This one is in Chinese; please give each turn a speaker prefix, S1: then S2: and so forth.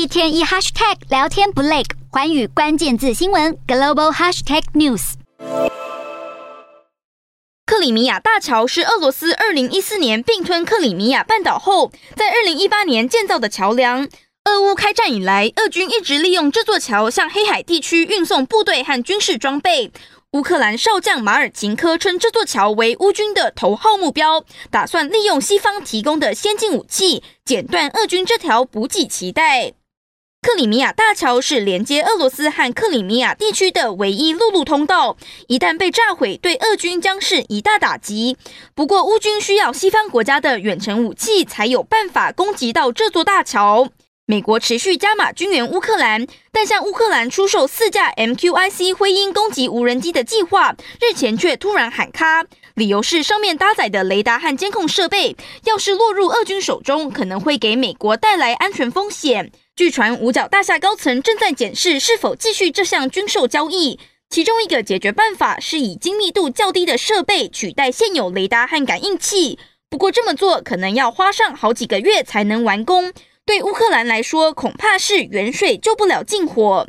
S1: 一天一 hashtag 聊天不累，环宇关键字新闻 global hashtag news。
S2: 克里米亚大桥是俄罗斯二零一四年并吞克里米亚半岛后，在二零一八年建造的桥梁。俄乌开战以来，俄军一直利用这座桥向黑海地区运送部队和军事装备。乌克兰少将马尔琴科称这座桥为乌军的头号目标，打算利用西方提供的先进武器，剪断俄军这条补给脐带。克里米亚大桥是连接俄罗斯和克里米亚地区的唯一陆路通道，一旦被炸毁，对俄军将是一大打击。不过，乌军需要西方国家的远程武器，才有办法攻击到这座大桥。美国持续加码军援乌克兰，但向乌克兰出售四架 MQIC 灰鹰攻击无人机的计划，日前却突然喊卡，理由是上面搭载的雷达和监控设备，要是落入俄军手中，可能会给美国带来安全风险。据传，五角大厦高层正在检视是否继续这项军售交易，其中一个解决办法是以精密度较低的设备取代现有雷达和感应器，不过这么做可能要花上好几个月才能完工。对乌克兰来说，恐怕是远水救不了近火。